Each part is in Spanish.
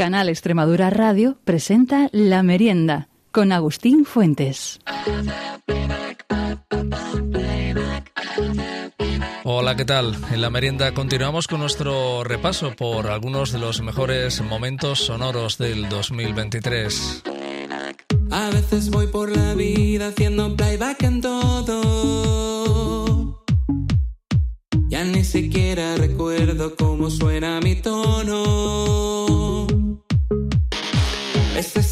Canal Extremadura Radio presenta La Merienda con Agustín Fuentes. Hola, ¿qué tal? En la merienda continuamos con nuestro repaso por algunos de los mejores momentos sonoros del 2023. A veces voy por la vida haciendo playback en todo. Ya ni siquiera recuerdo cómo suena mi tono. Es ese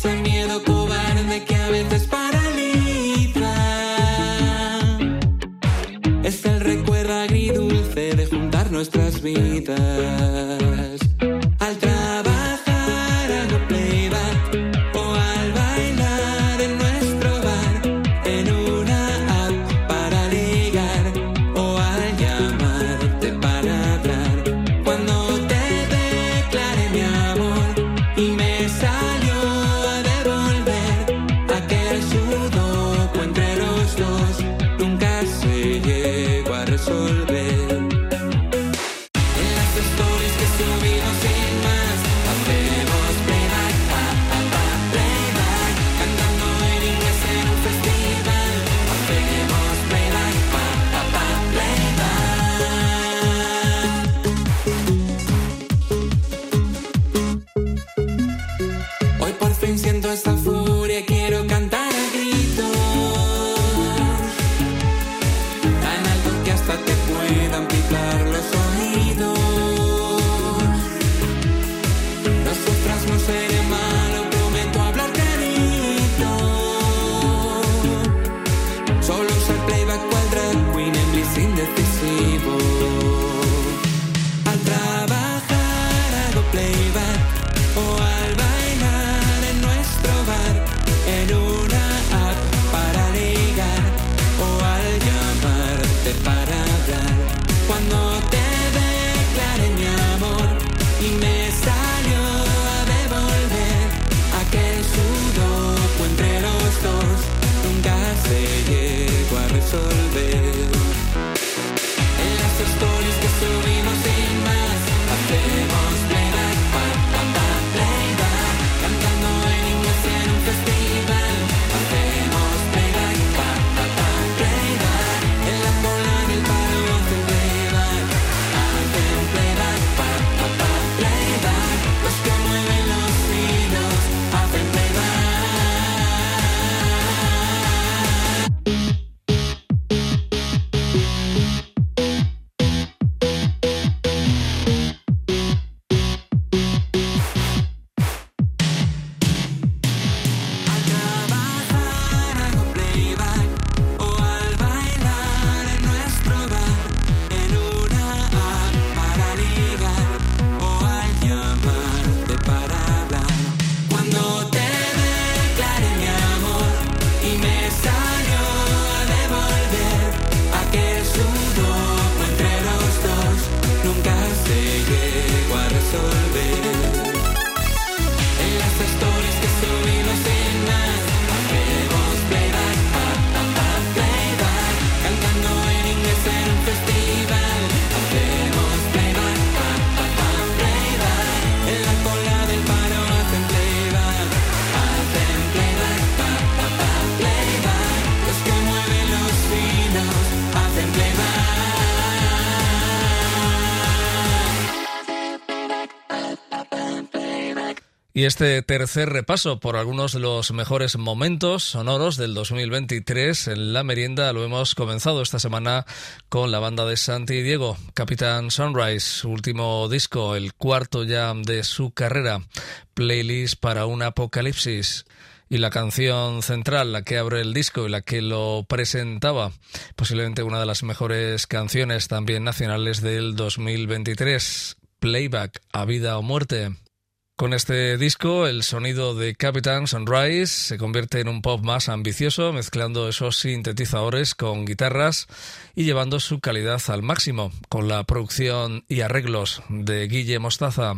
Y este tercer repaso por algunos de los mejores momentos sonoros del 2023 en la merienda lo hemos comenzado esta semana con la banda de Santi Diego, Capitán Sunrise, su último disco, el cuarto ya de su carrera, Playlist para un Apocalipsis. Y la canción central, la que abre el disco y la que lo presentaba, posiblemente una de las mejores canciones también nacionales del 2023, Playback a vida o muerte. Con este disco, el sonido de Captain Sunrise se convierte en un pop más ambicioso, mezclando esos sintetizadores con guitarras y llevando su calidad al máximo, con la producción y arreglos de Guille Mostaza.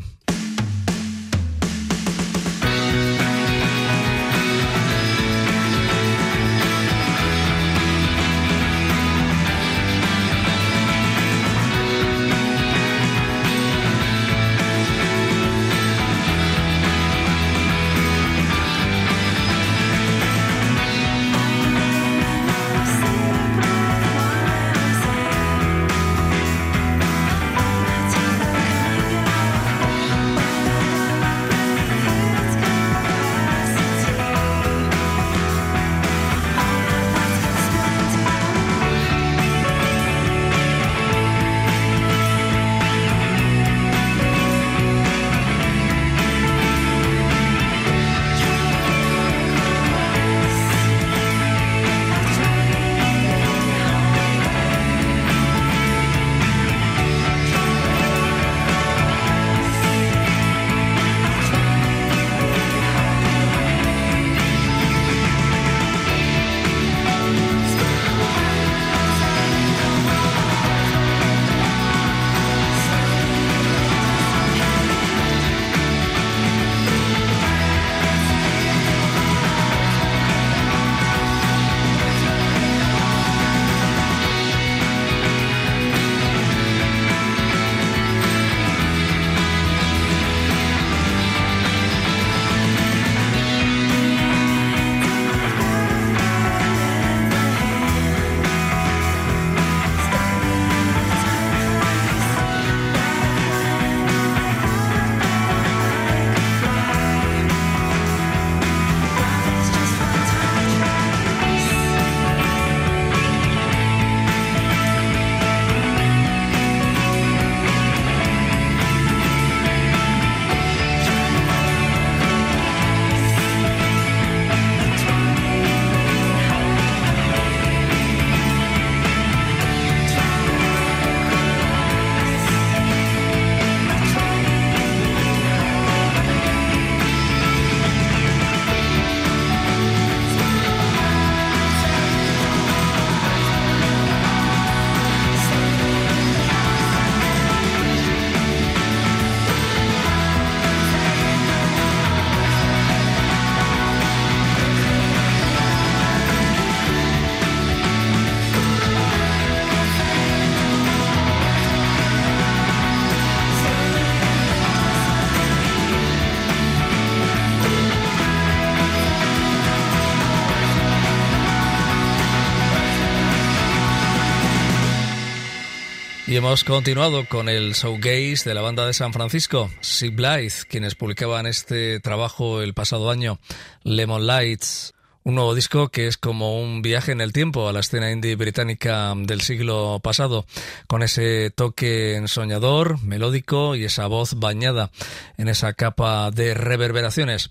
Hemos continuado con el showgaze de la banda de San Francisco, Sea Blythe, quienes publicaban este trabajo el pasado año, Lemon Lights. Un nuevo disco que es como un viaje en el tiempo a la escena indie británica del siglo pasado, con ese toque ensoñador, melódico y esa voz bañada en esa capa de reverberaciones,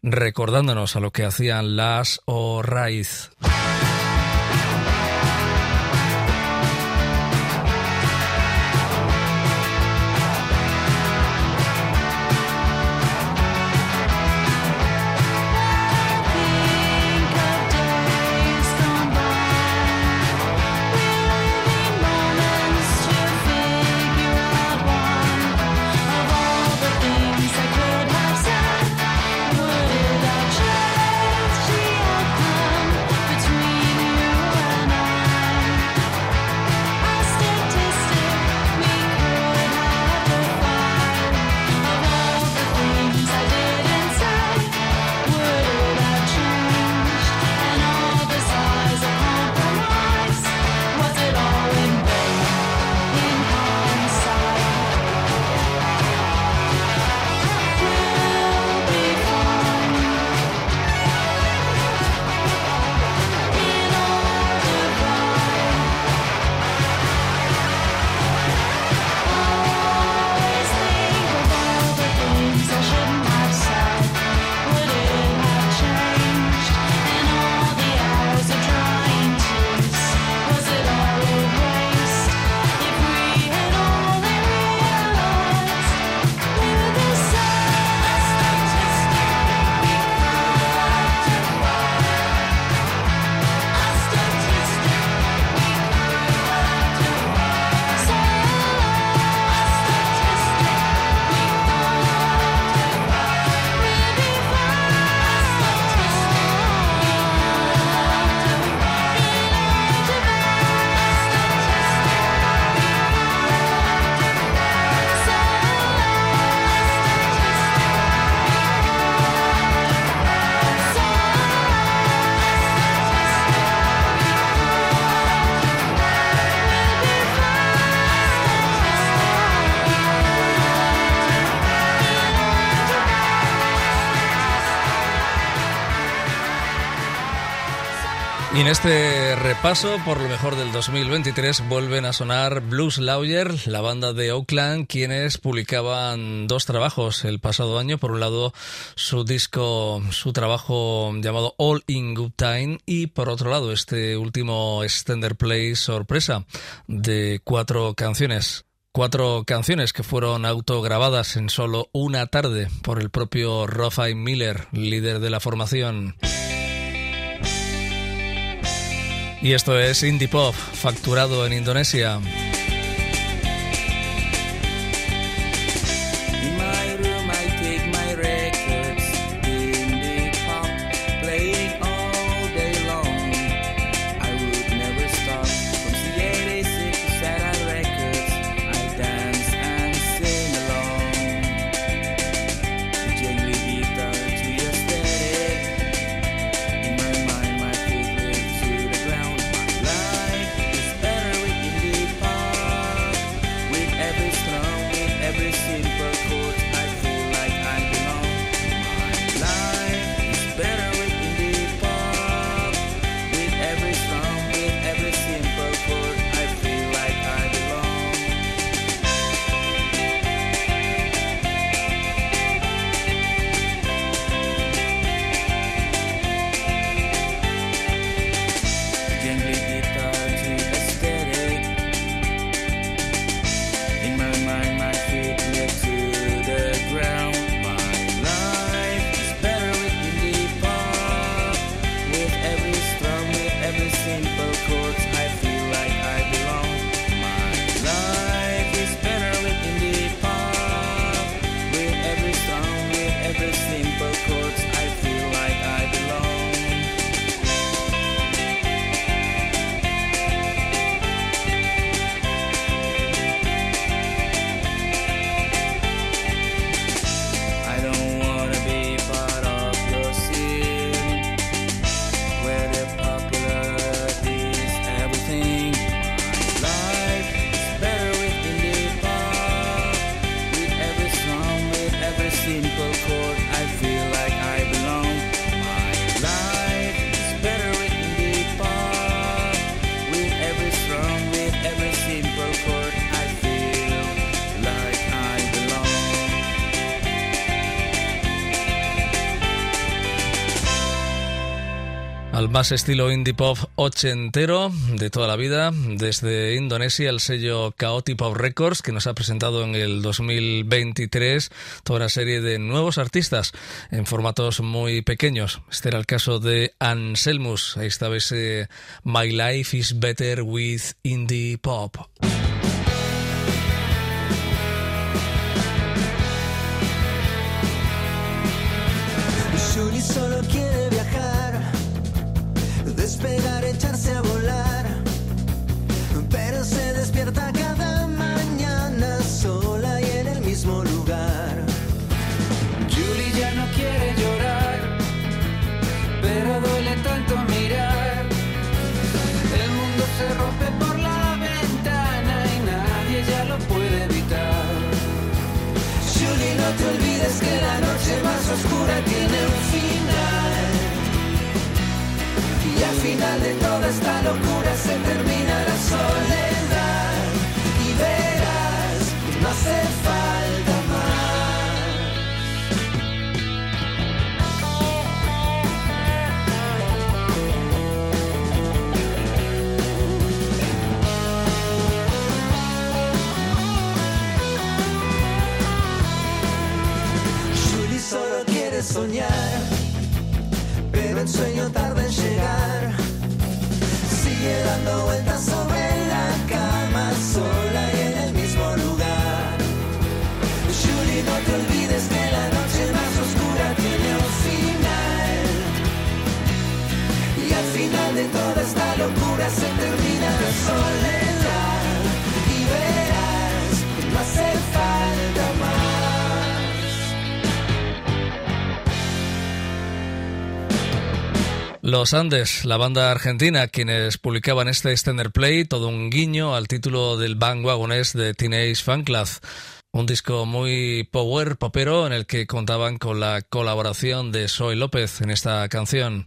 recordándonos a lo que hacían Las o repaso por lo mejor del 2023 vuelven a sonar Blues Lawyer, la banda de Oakland, quienes publicaban dos trabajos el pasado año. Por un lado, su disco, su trabajo llamado All in Good Time y por otro lado, este último extender play sorpresa de cuatro canciones. Cuatro canciones que fueron autograbadas en solo una tarde por el propio Rafael Miller, líder de la formación. Y esto es Indie Pop, facturado en Indonesia. Más estilo indie pop ochentero de toda la vida, desde Indonesia el sello Chaotic Pop Records que nos ha presentado en el 2023 toda una serie de nuevos artistas en formatos muy pequeños. Este era el caso de Anselmus, estaba ese My Life is Better with Indie Pop. Final de toda esta locura se termina la soledad. Y verás no hace falta más. Julie solo quiere soñar, pero el sueño tarda en llegar. Dando vueltas sobre la cama, sola y en el mismo lugar. Julie, no te olvides que la noche más oscura tiene un final. Y al final de toda esta locura se termina la soledad. Los Andes, la banda argentina, quienes publicaban este extender play, todo un guiño al título del bandwagonés de Teenage Fan. Un disco muy power popero en el que contaban con la colaboración de Soy López en esta canción.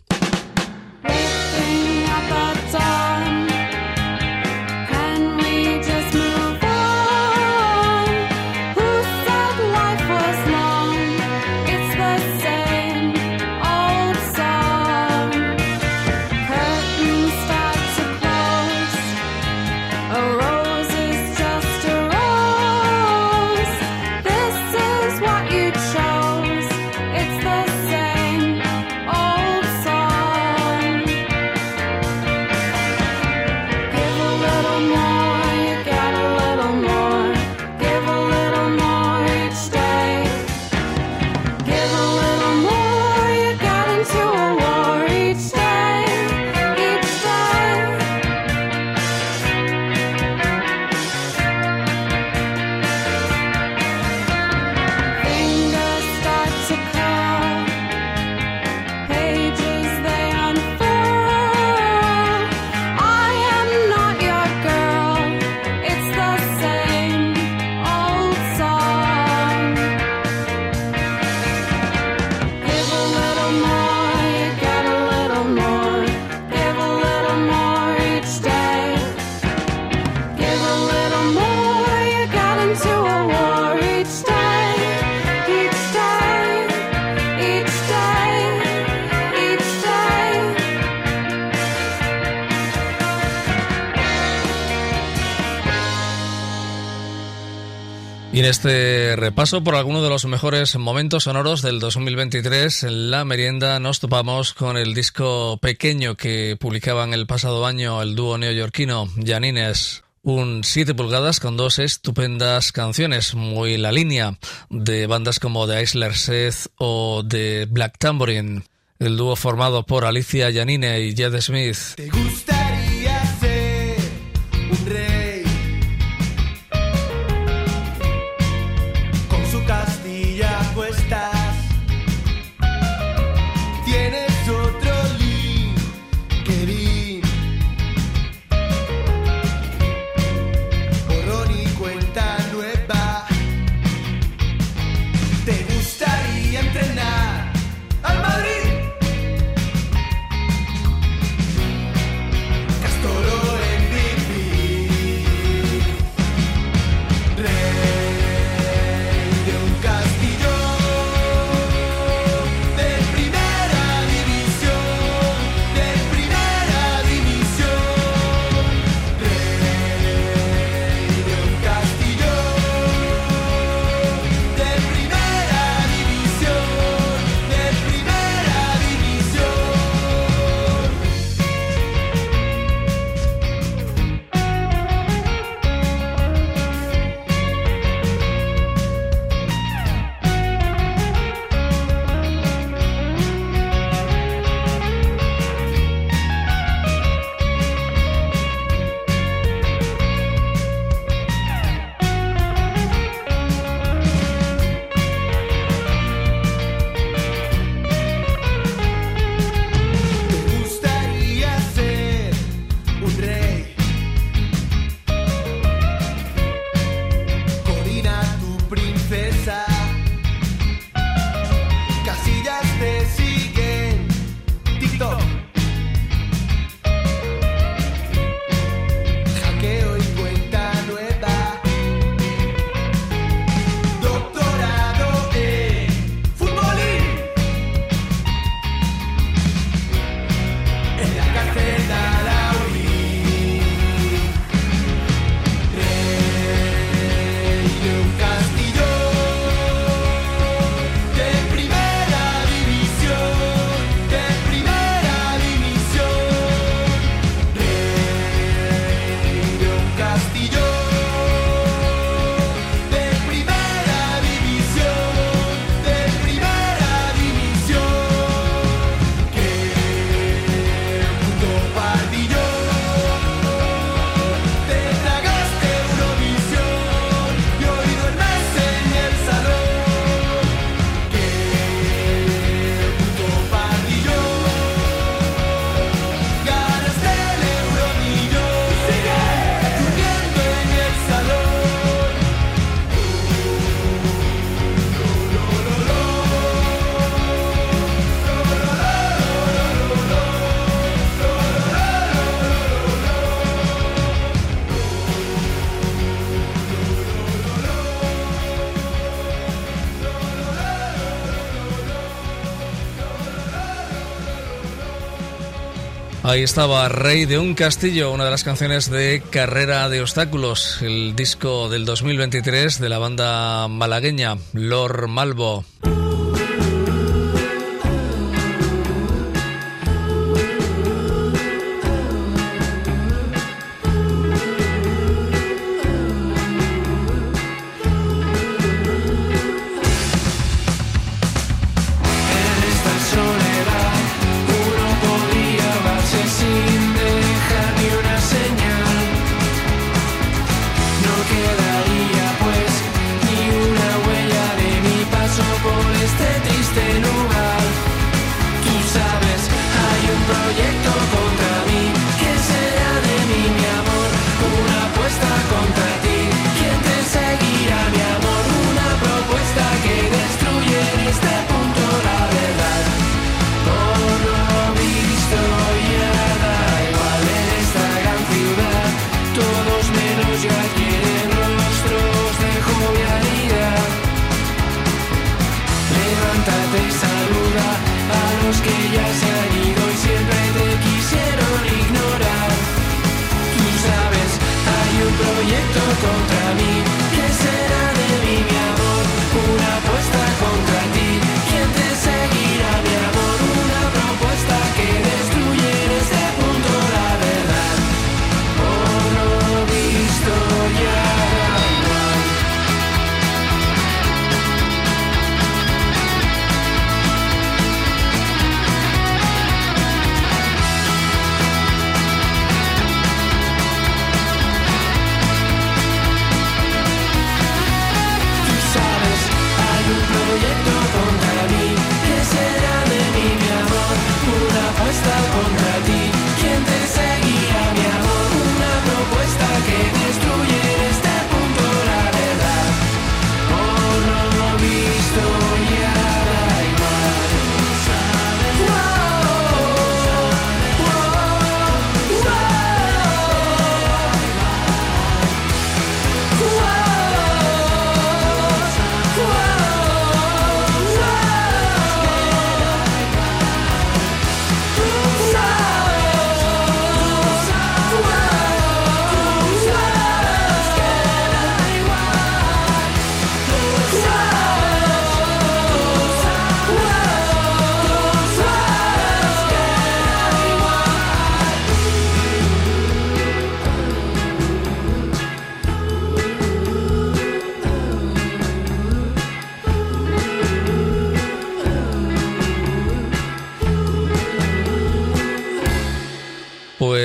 Este repaso por algunos de los mejores momentos sonoros del 2023, en la merienda nos topamos con el disco pequeño que publicaban el pasado año el dúo neoyorquino Janines. Un 7 pulgadas con dos estupendas canciones, muy la línea de bandas como The Isler Seth o de Black Tambourine. El dúo formado por Alicia Janine y Jed Smith. ¿Te gustaría Ahí estaba Rey de un Castillo, una de las canciones de Carrera de Obstáculos, el disco del 2023 de la banda malagueña Lor Malvo.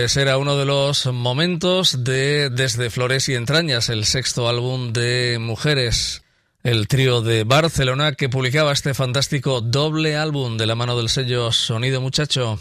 Pues era uno de los momentos de Desde Flores y Entrañas, el sexto álbum de mujeres. El trío de Barcelona que publicaba este fantástico doble álbum de la mano del sello Sonido Muchacho.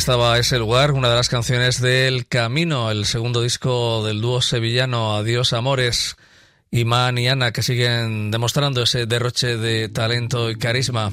Estaba ese lugar, una de las canciones del Camino, el segundo disco del dúo sevillano Adiós Amores. Iman y Ana que siguen demostrando ese derroche de talento y carisma.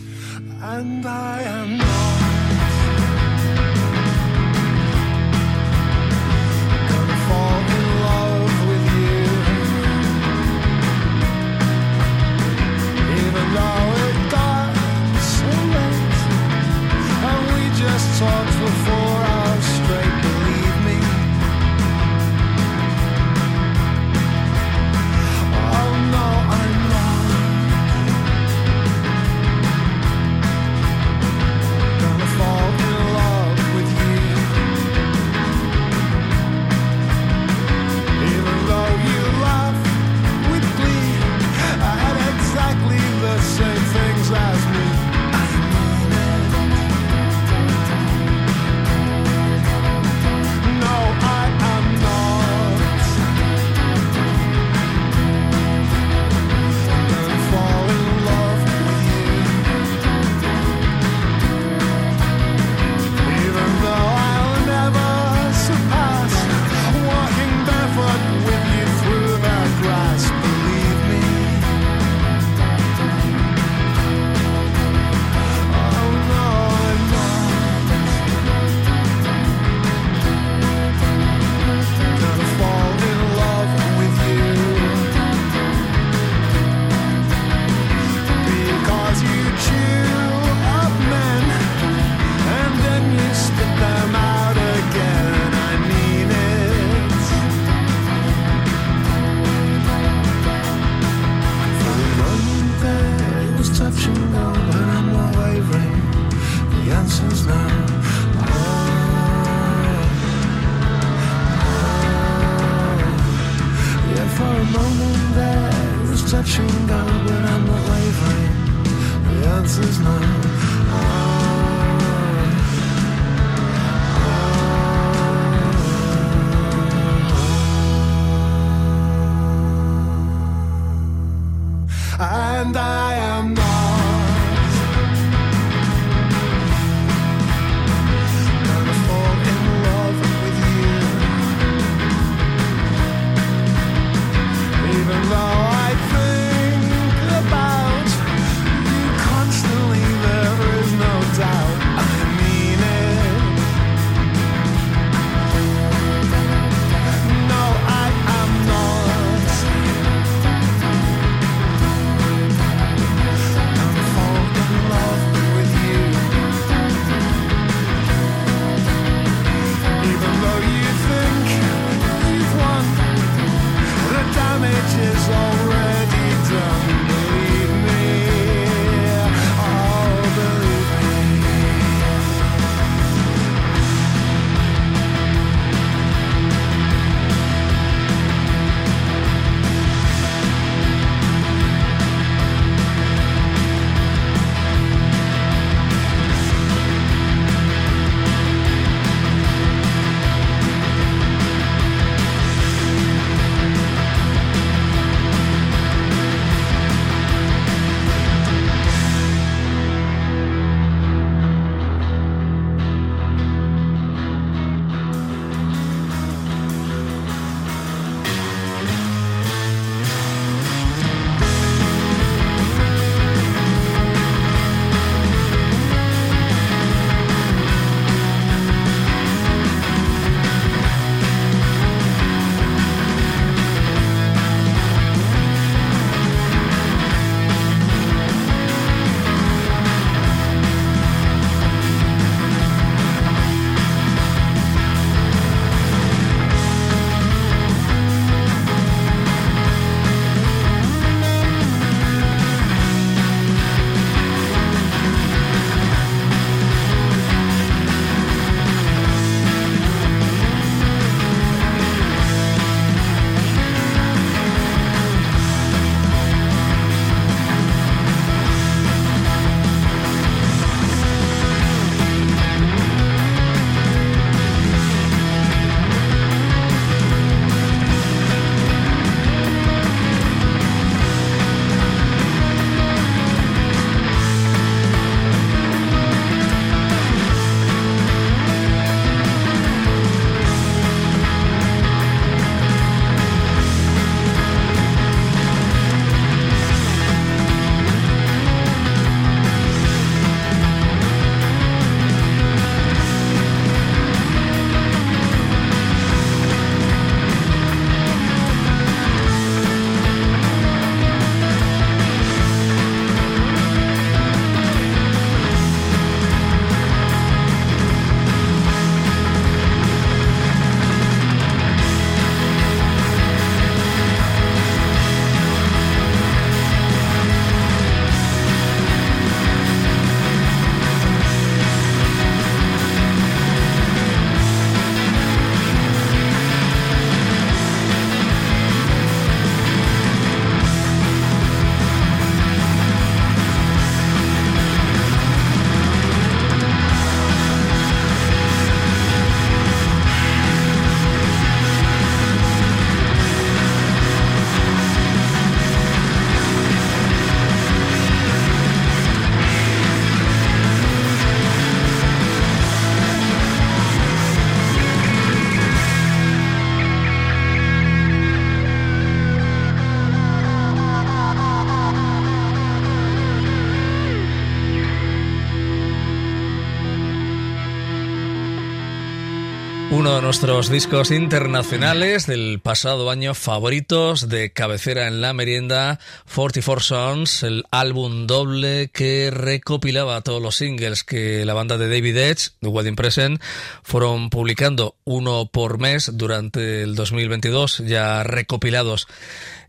nuestros discos internacionales del pasado año favoritos de cabecera en la merienda, 44 Sons, el álbum doble que recopilaba todos los singles que la banda de David Edge, The Wedding Present, fueron publicando uno por mes durante el 2022, ya recopilados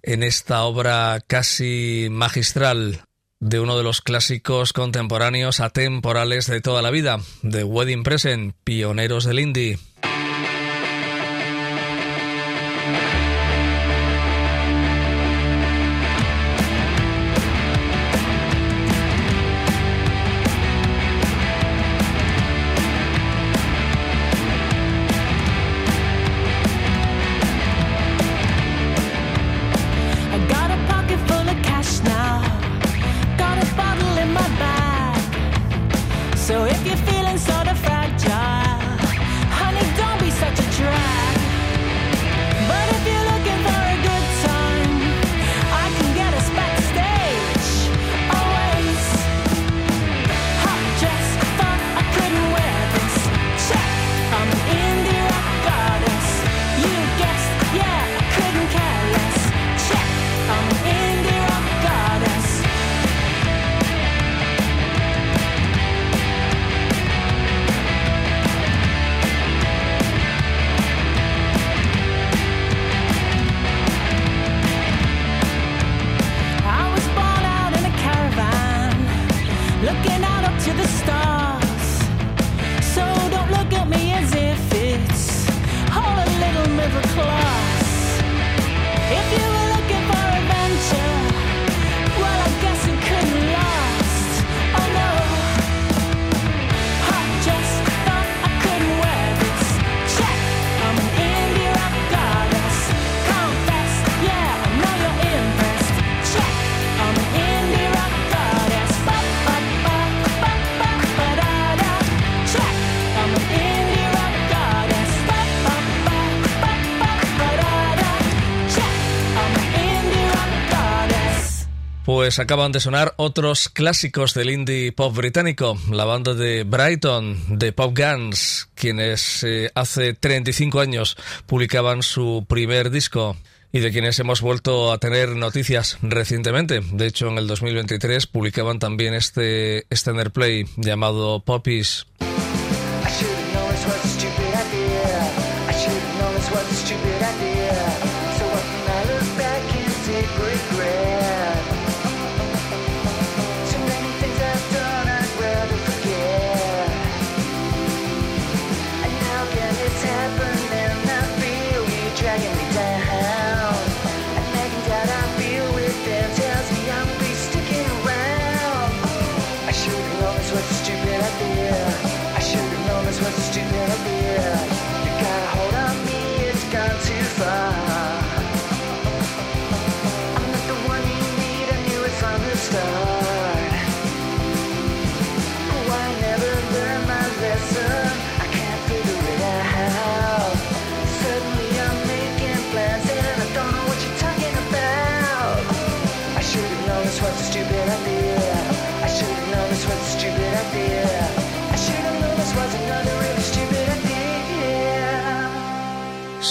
en esta obra casi magistral de uno de los clásicos contemporáneos atemporales de toda la vida, The Wedding Present, pioneros del indie. Pues acaban de sonar otros clásicos del indie pop británico, la banda de Brighton, de Pop Guns, quienes eh, hace 35 años publicaban su primer disco y de quienes hemos vuelto a tener noticias recientemente. De hecho, en el 2023 publicaban también este, este standard play llamado Poppies.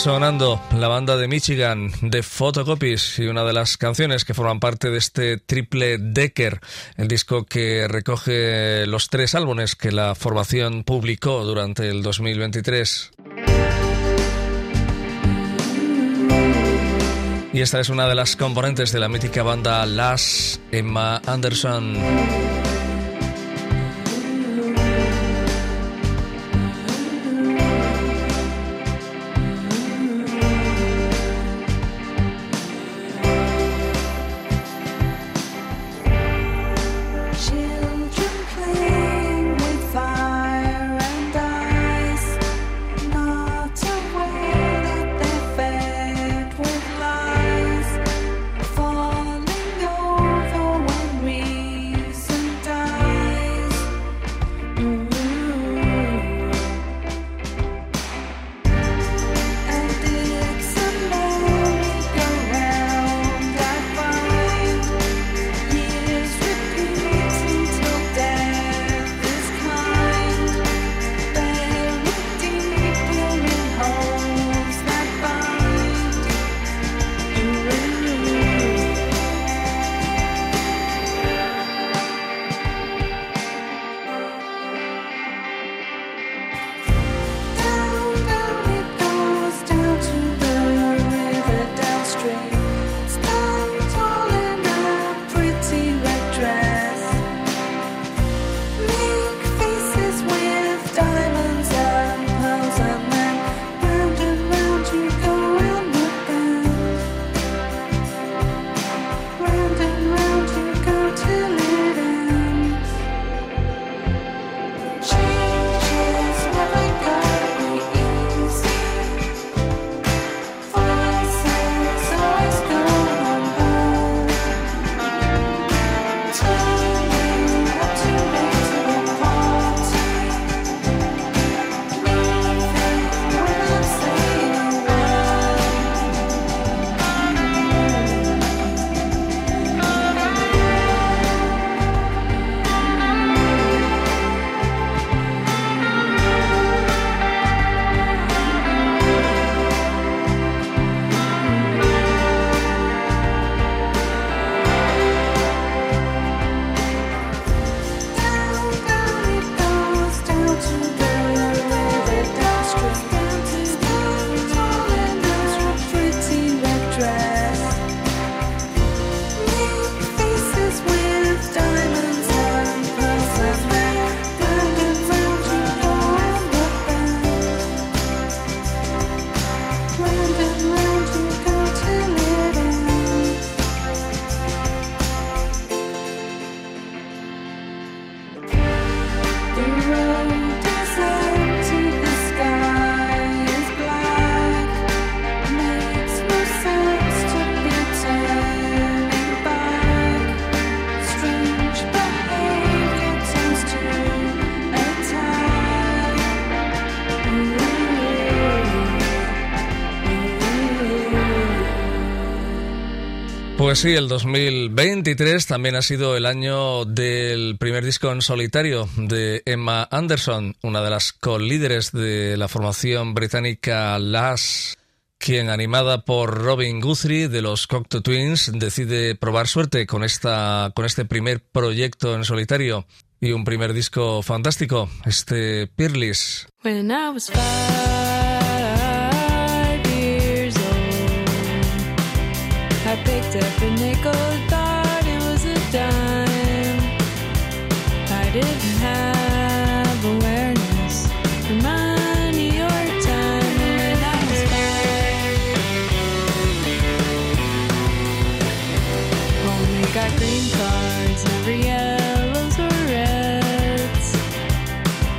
sonando la banda de Michigan de Photocopies y una de las canciones que forman parte de este triple Decker, el disco que recoge los tres álbumes que la formación publicó durante el 2023. Y esta es una de las componentes de la mítica banda Las Emma Anderson. Sí, el 2023 también ha sido el año del primer disco en solitario de Emma Anderson, una de las co-líderes de la formación británica Las, quien animada por Robin Guthrie de los Cocteau Twins decide probar suerte con esta con este primer proyecto en solitario y un primer disco fantástico, este Peerless. I picked up a nickel, thought it was a dime. I didn't have awareness for money or time when I was five. Only got green cards, never yellows or reds.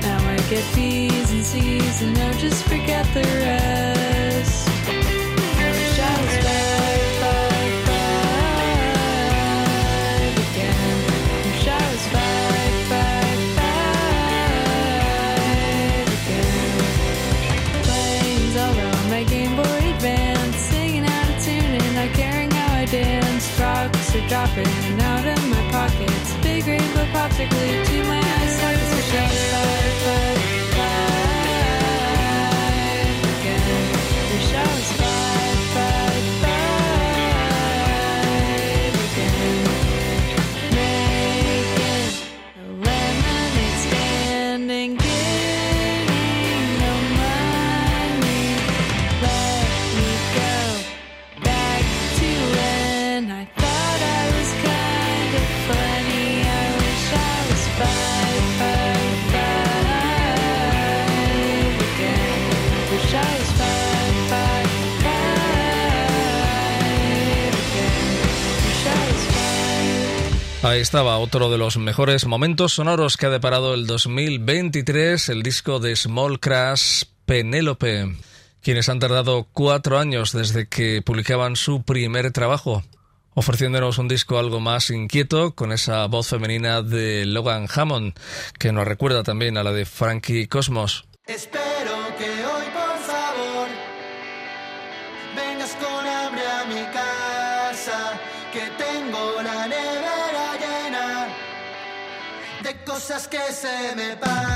Now I get B's and C's and now just forget the rest. Ahí estaba otro de los mejores momentos sonoros que ha deparado el 2023, el disco de Small Crash Penélope, quienes han tardado cuatro años desde que publicaban su primer trabajo, ofreciéndonos un disco algo más inquieto con esa voz femenina de Logan Hammond, que nos recuerda también a la de Frankie Cosmos. Espero cosas que se me pasan.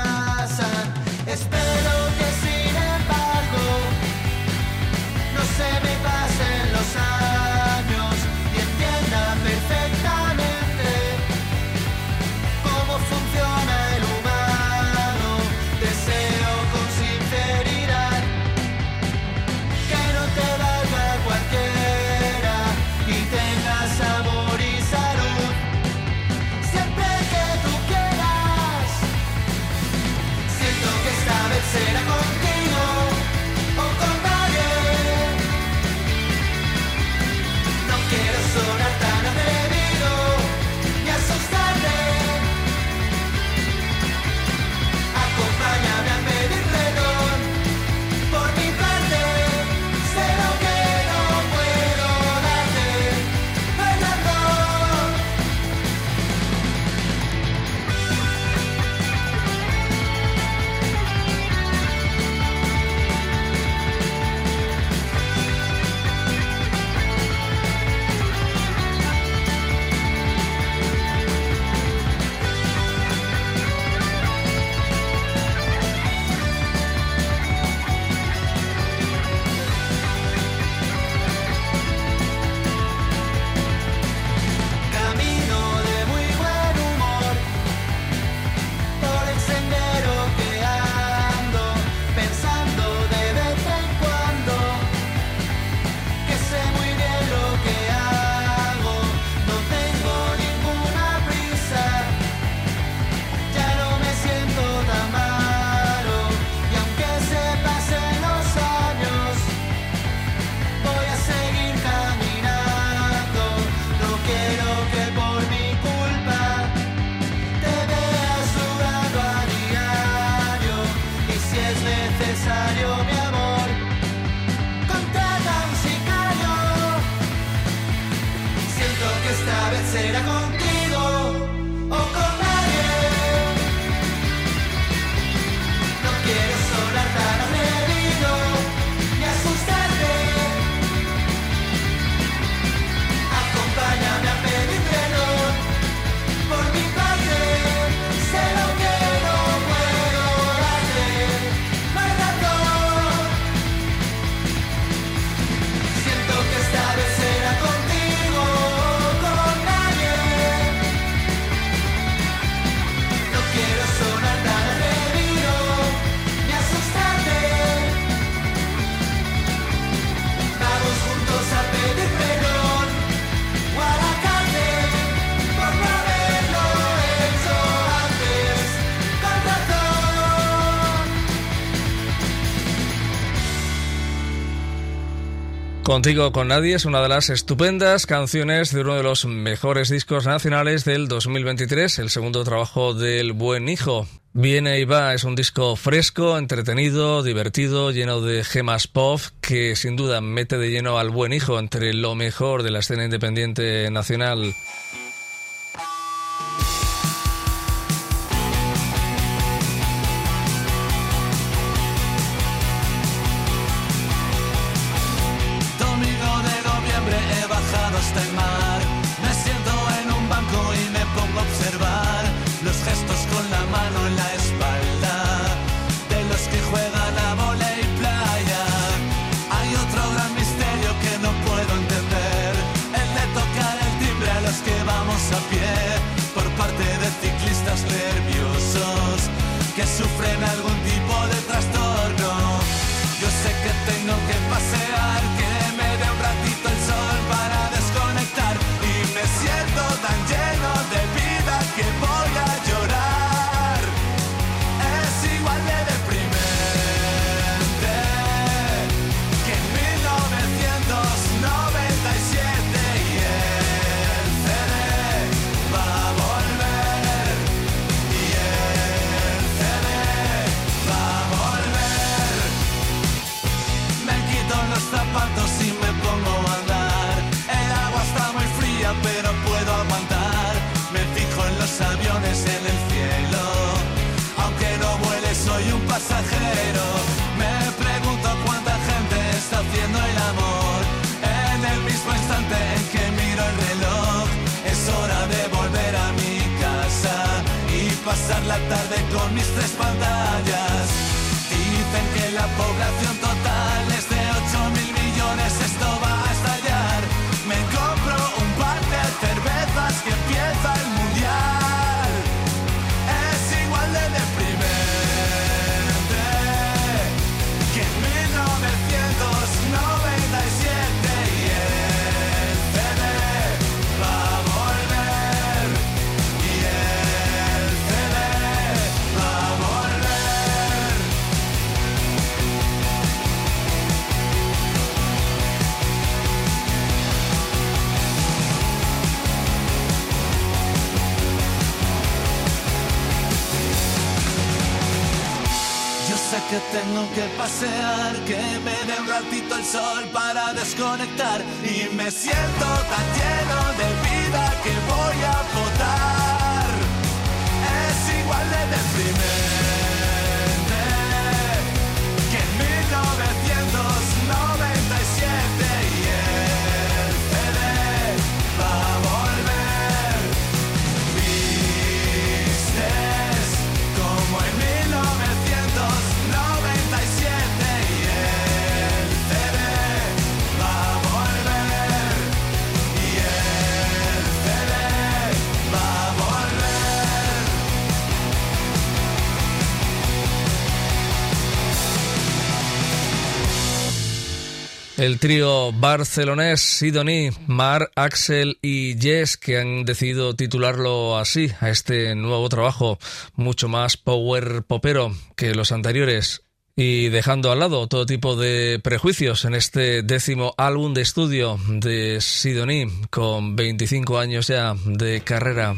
Contigo con Nadie es una de las estupendas canciones de uno de los mejores discos nacionales del 2023, el segundo trabajo del Buen Hijo. Viene y va es un disco fresco, entretenido, divertido, lleno de gemas pop que sin duda mete de lleno al Buen Hijo entre lo mejor de la escena independiente nacional. Tengo que pasear, que me dé un ratito el sol para desconectar. Y me siento tan lleno de vida que voy a votar. Es igual de deprimente. El trío barcelonés Sidoní, Mar, Axel y Jess que han decidido titularlo así a este nuevo trabajo, mucho más power popero que los anteriores. Y dejando al lado todo tipo de prejuicios en este décimo álbum de estudio de Sidoní, con 25 años ya de carrera.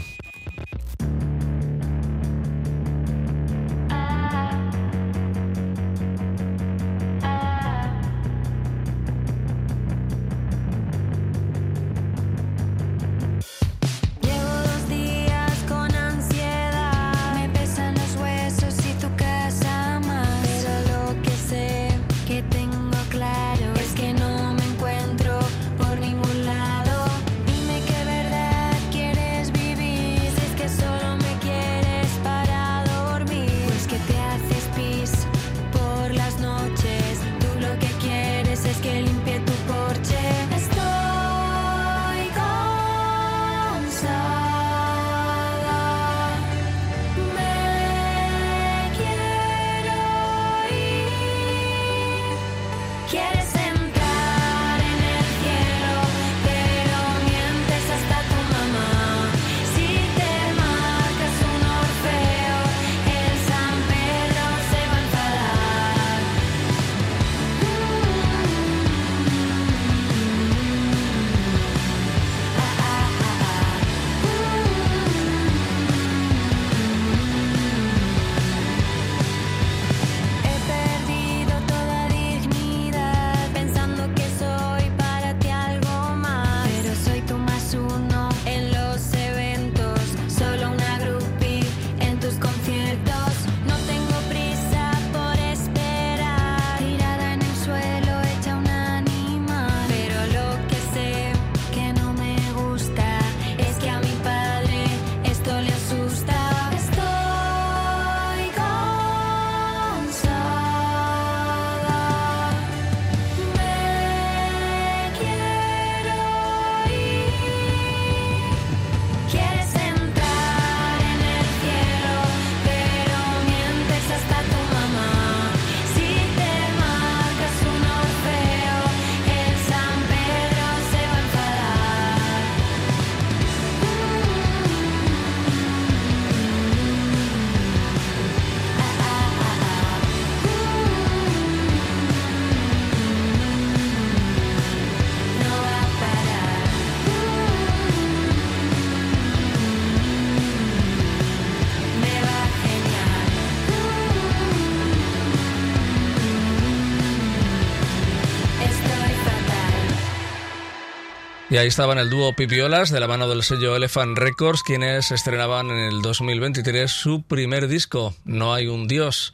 Y ahí estaban el dúo Pipiolas de la mano del sello Elephant Records, quienes estrenaban en el 2023 su primer disco, No hay un Dios.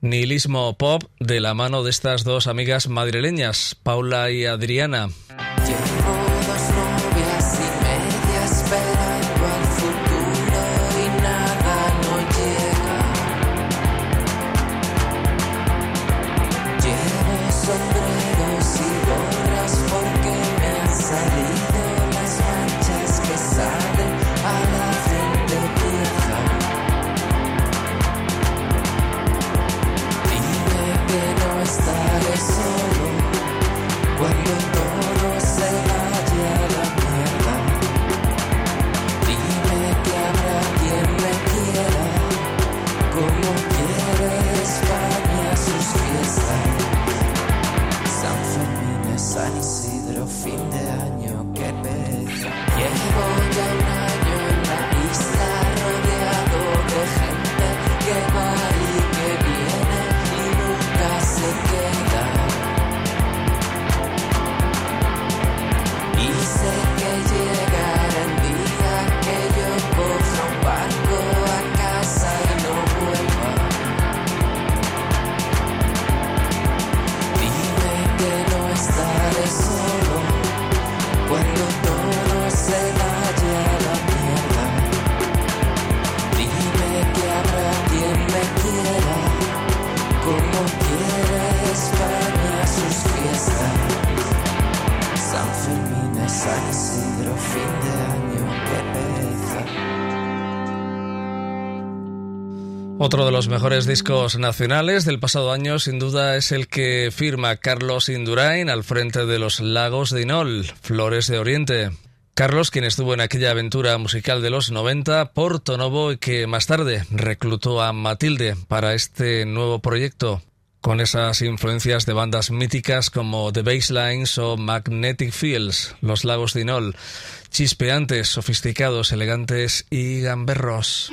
Nihilismo Pop de la mano de estas dos amigas madrileñas, Paula y Adriana. Otro de los mejores discos nacionales del pasado año, sin duda, es el que firma Carlos Indurain al frente de los Lagos de Inol, Flores de Oriente. Carlos, quien estuvo en aquella aventura musical de los 90, Porto Novo, y que más tarde reclutó a Matilde para este nuevo proyecto, con esas influencias de bandas míticas como The Basslines o Magnetic Fields, Los Lagos de Inol, chispeantes, sofisticados, elegantes y gamberros.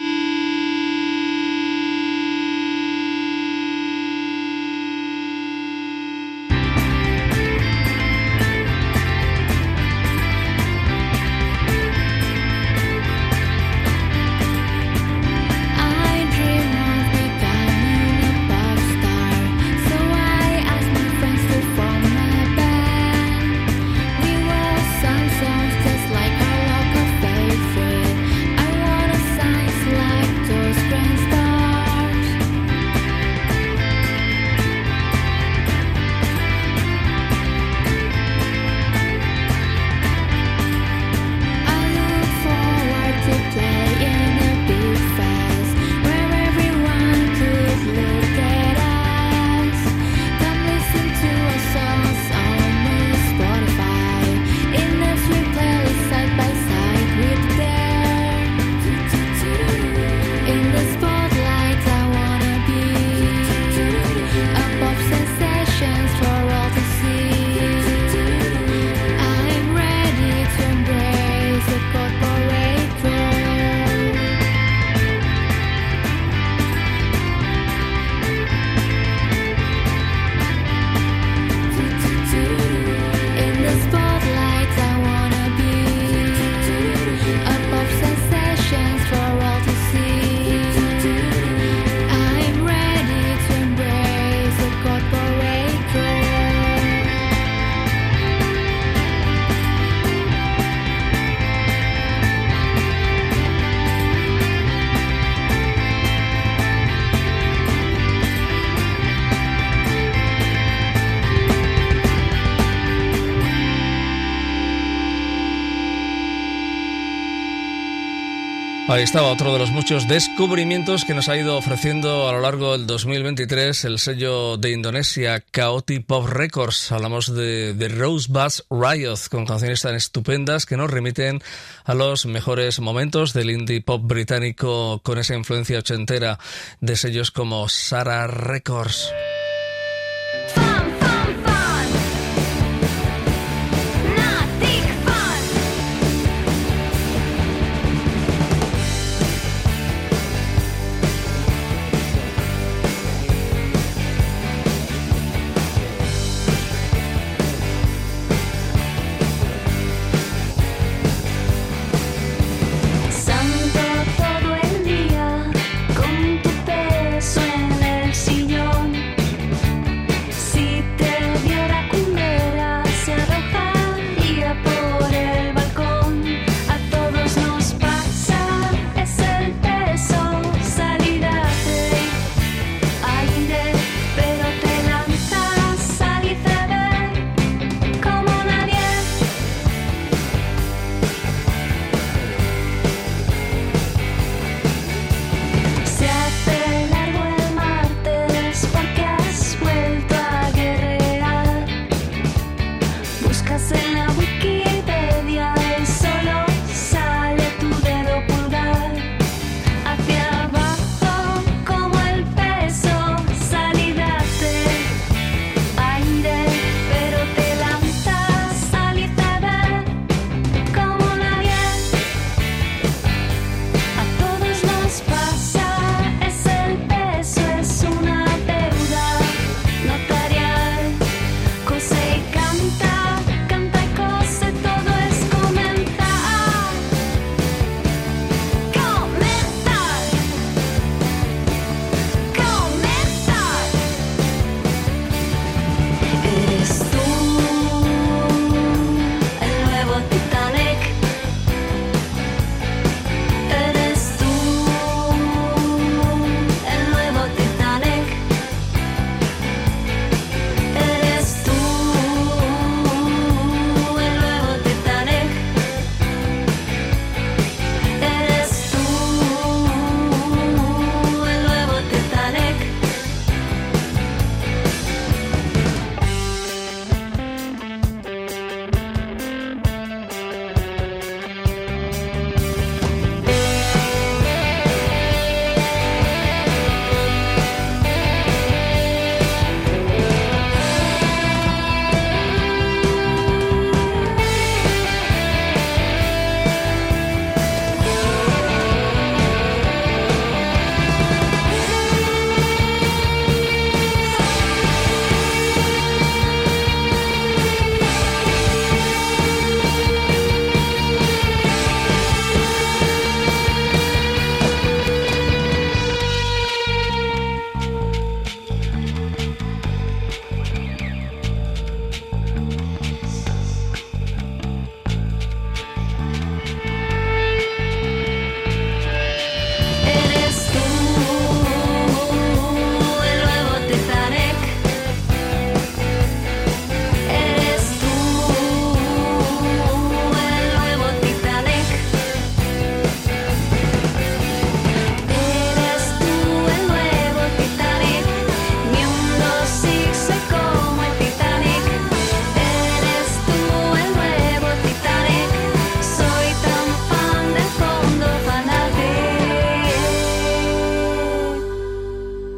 Ahí estaba otro de los muchos descubrimientos que nos ha ido ofreciendo a lo largo del 2023 el sello de Indonesia Chaotic Pop Records. Hablamos de, de Rosebuds Riot con canciones tan estupendas que nos remiten a los mejores momentos del indie pop británico con esa influencia ochentera de sellos como Sarah Records.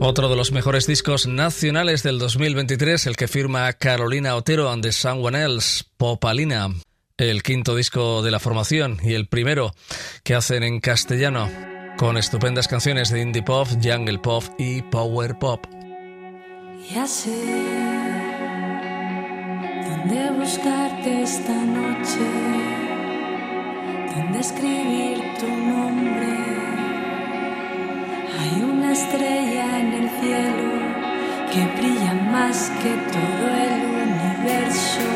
Otro de los mejores discos nacionales del 2023, el que firma Carolina Otero and the Someone Else, Popalina, el quinto disco de la formación y el primero que hacen en castellano, con estupendas canciones de indie pop, jungle pop y power pop. Ya sé dónde buscarte esta noche, dónde escribir tu nombre. Hay una estrella en el cielo que brilla más que todo el universo.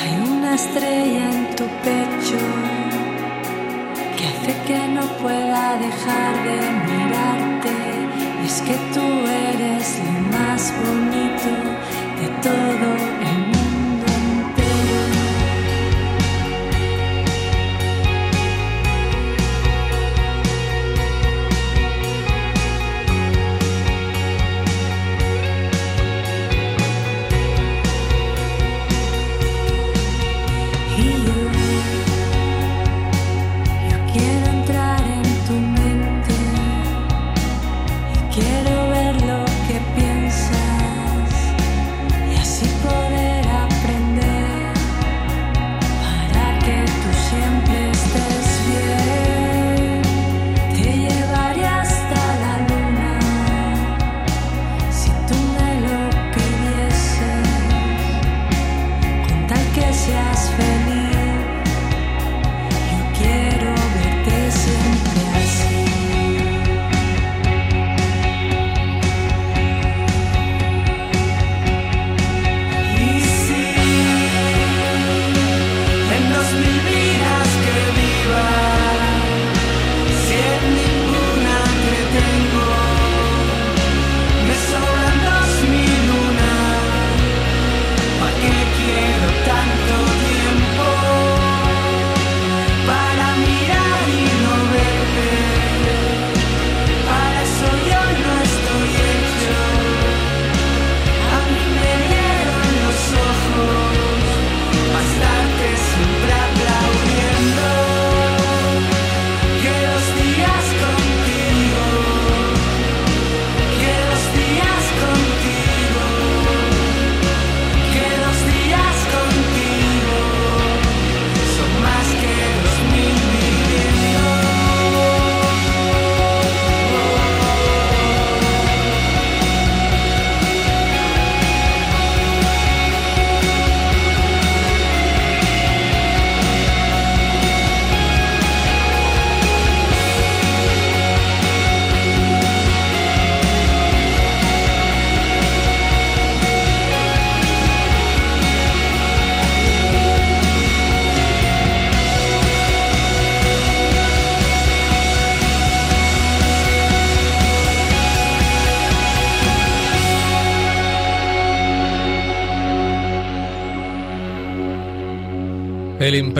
Hay una estrella en tu pecho que hace que no pueda dejar de mirarte. Y es que tú eres lo más bonito de todo el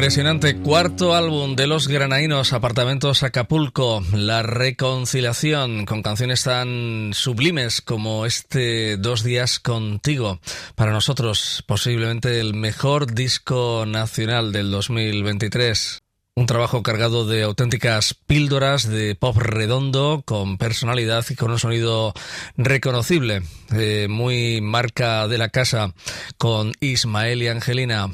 impresionante cuarto álbum de los granainos Apartamentos Acapulco, La Reconciliación, con canciones tan sublimes como este Dos días contigo. Para nosotros, posiblemente el mejor disco nacional del 2023. Un trabajo cargado de auténticas píldoras de pop redondo, con personalidad y con un sonido reconocible, eh, muy marca de la casa, con Ismael y Angelina.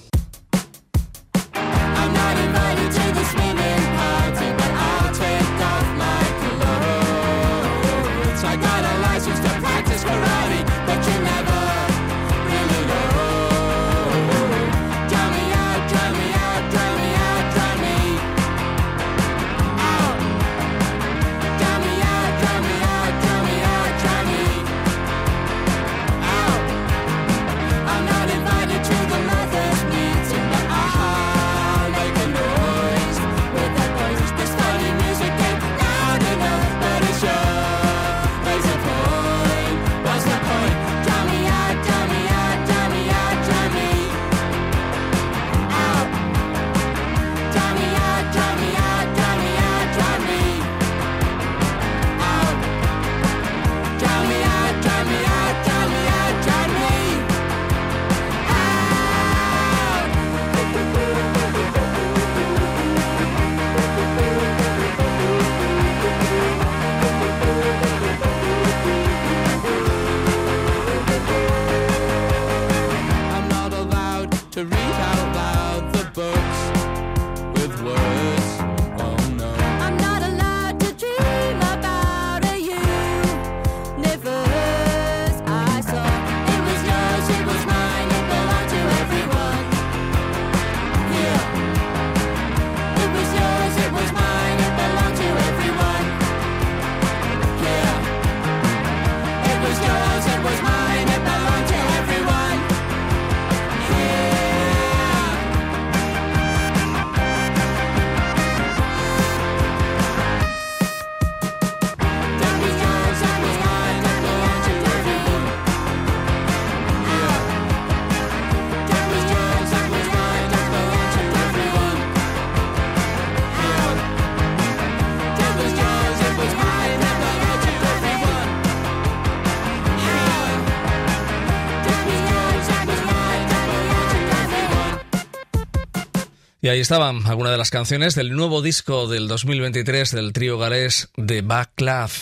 ahí estaban algunas de las canciones del nuevo disco del 2023 del trío galés The Backlav,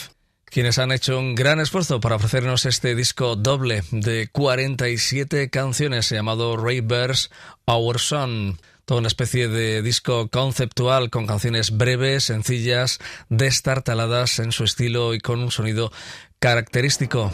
quienes han hecho un gran esfuerzo para ofrecernos este disco doble de 47 canciones llamado Ravers Our Son toda una especie de disco conceptual con canciones breves, sencillas, destartaladas en su estilo y con un sonido característico.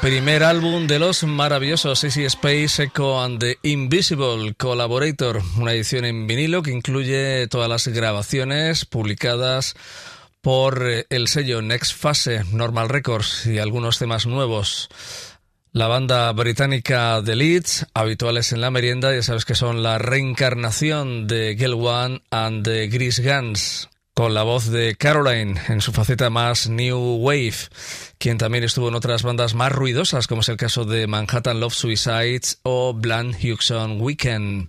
Primer álbum de los maravillosos Easy Space, Echo and the Invisible Collaborator, una edición en vinilo que incluye todas las grabaciones publicadas por eh, el sello Next Phase, Normal Records y algunos temas nuevos. La banda británica The Leeds, habituales en la merienda, ya sabes que son la reencarnación de Gel One and the Grease Guns, con la voz de Caroline en su faceta más New Wave, quien también estuvo en otras bandas más ruidosas, como es el caso de Manhattan Love Suicides o Bland Hugson Weekend.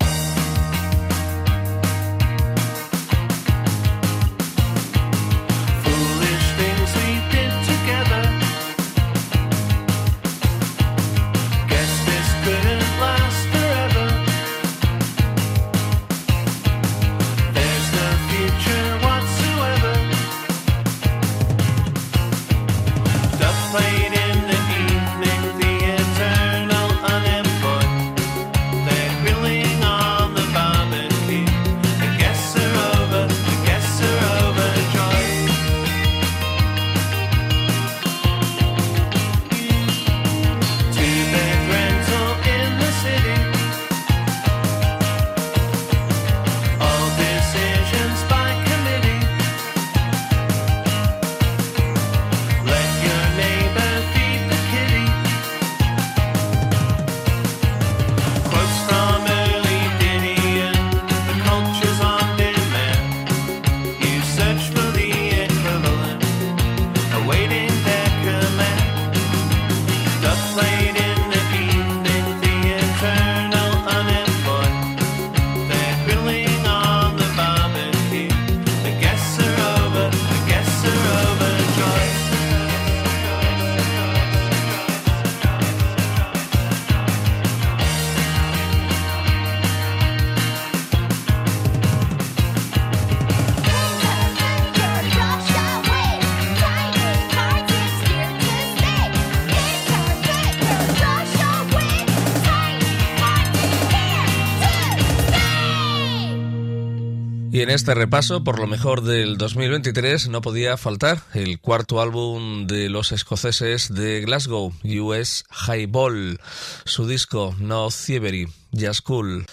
Este repaso, por lo mejor del 2023, no podía faltar el cuarto álbum de los escoceses de Glasgow, US Highball, su disco No Thievery, Jazz Cool.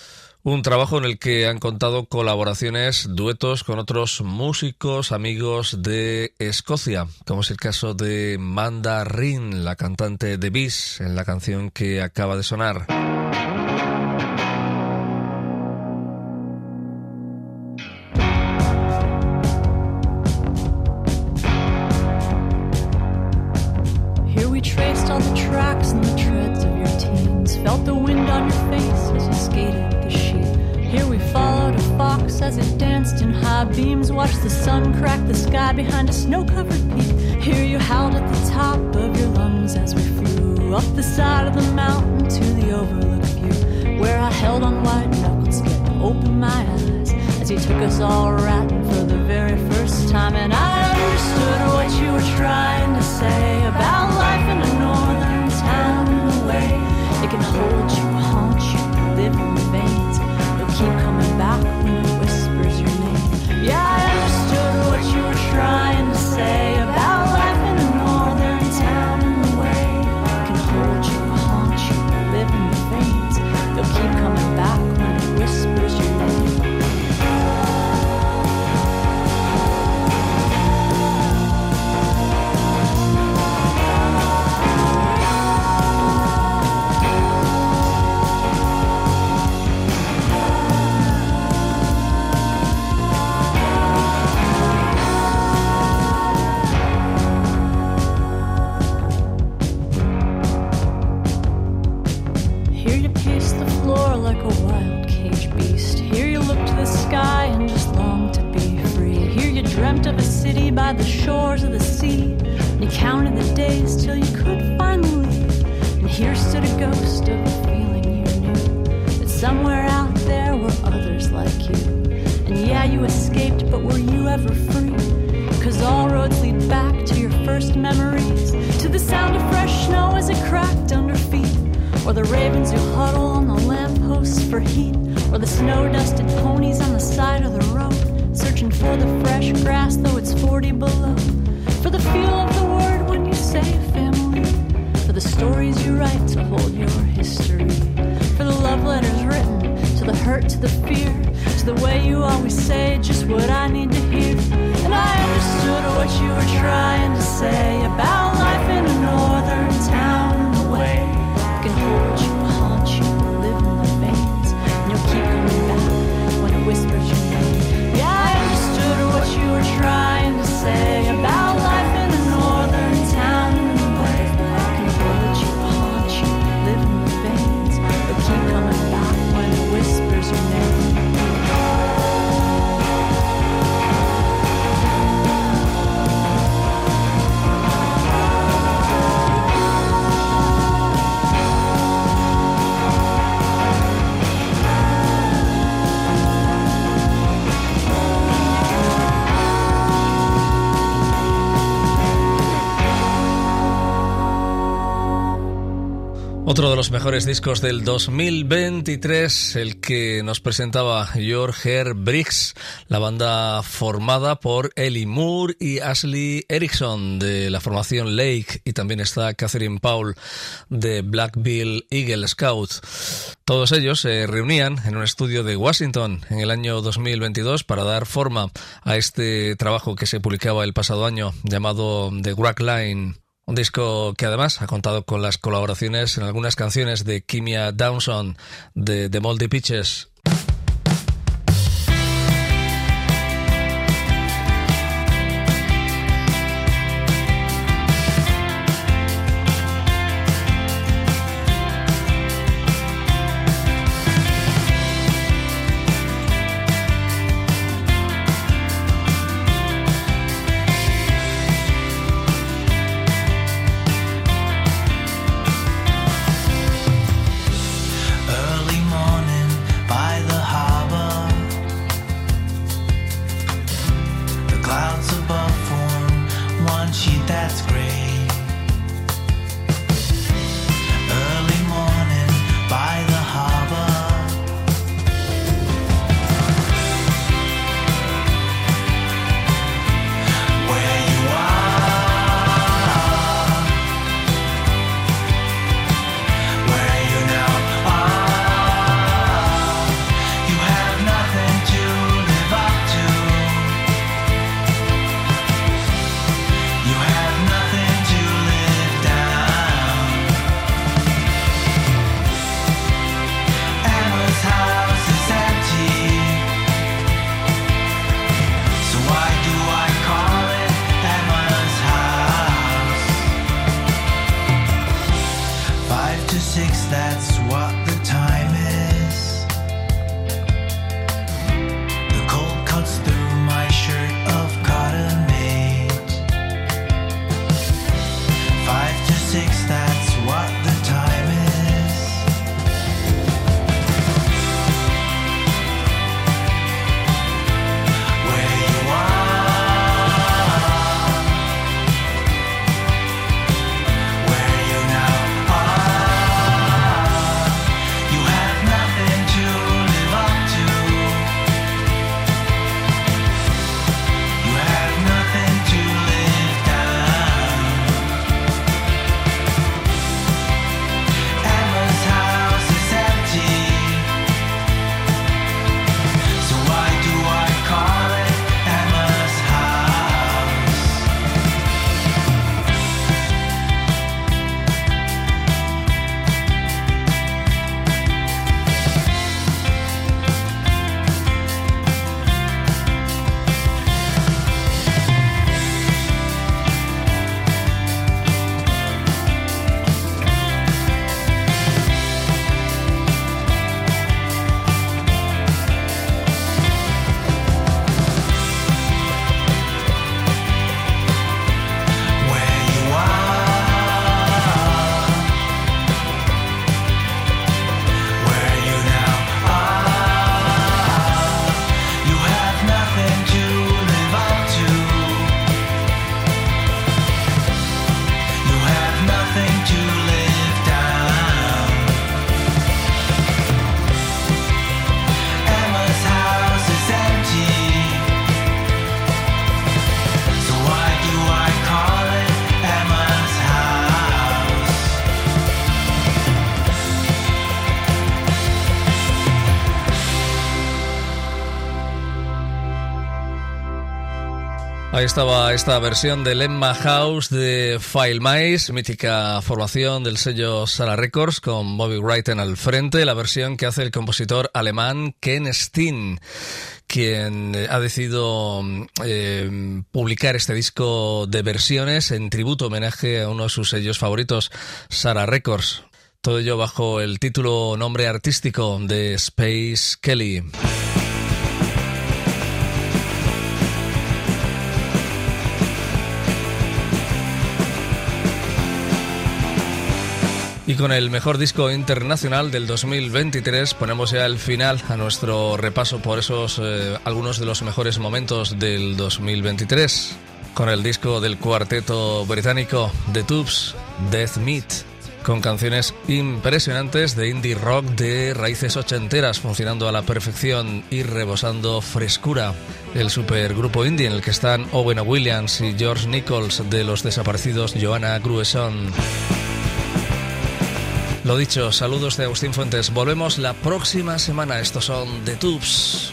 Un trabajo en el que han contado colaboraciones, duetos con otros músicos, amigos de Escocia, como es el caso de Manda Rin, la cantante de Bis, en la canción que acaba de sonar. Danced in high beams. Watched the sun crack the sky behind a snow covered peak. Hear you howled at the top of your lungs as we flew up the side of the mountain to the overlook view. Where I held on white knuckles, scared to open my eyes as you took us all ratting for the very first time. And I understood what you were trying to say about life in a northern town in a way it can hold you, haunt you, live by the shores of the sea. And you counted the days till you could finally. And here stood a ghost of a feeling you knew. That somewhere out there were others like you. And yeah, you escaped, but were you ever free? Cause all roads lead back to your first memories. To the sound of fresh snow as it cracked under feet. Or the ravens who huddle on the lampposts for heat. Or the snow dusted ponies on the side of the road for the fresh grass, though it's 40 below. For the feel of the word when you say family. For the stories you write to hold your history. For the love letters written, to the hurt, to the fear, to the way you always say just what I need to hear. And I understood what you were trying to say about life in a northern town. Otro de los mejores discos del 2023, el que nos presentaba George Briggs, la banda formada por Ellie Moore y Ashley Erickson de la formación Lake y también está Catherine Paul de Blackbill Eagle Scout. Todos ellos se reunían en un estudio de Washington en el año 2022 para dar forma a este trabajo que se publicaba el pasado año llamado The Wrack Line. Un disco que además ha contado con las colaboraciones en algunas canciones de Kimia Downson de The Moldy Pitches. Estaba esta versión del Emma House de File Mice, mítica formación del sello Sala Records con Bobby Wright en el frente, la versión que hace el compositor alemán Ken Steen quien eh, ha decidido eh, publicar este disco de versiones en tributo homenaje a uno de sus sellos favoritos, Sara Records. Todo ello bajo el título nombre artístico de Space Kelly. Y con el mejor disco internacional del 2023 ponemos ya el final a nuestro repaso por esos eh, algunos de los mejores momentos del 2023. Con el disco del cuarteto británico The Tubes, Death Meat, con canciones impresionantes de indie rock de raíces ochenteras, funcionando a la perfección y rebosando frescura. El supergrupo indie en el que están Owen Williams y George Nichols de los desaparecidos Joanna Grueson. Lo dicho, saludos de Agustín Fuentes. Volvemos la próxima semana. Estos son The Tubes.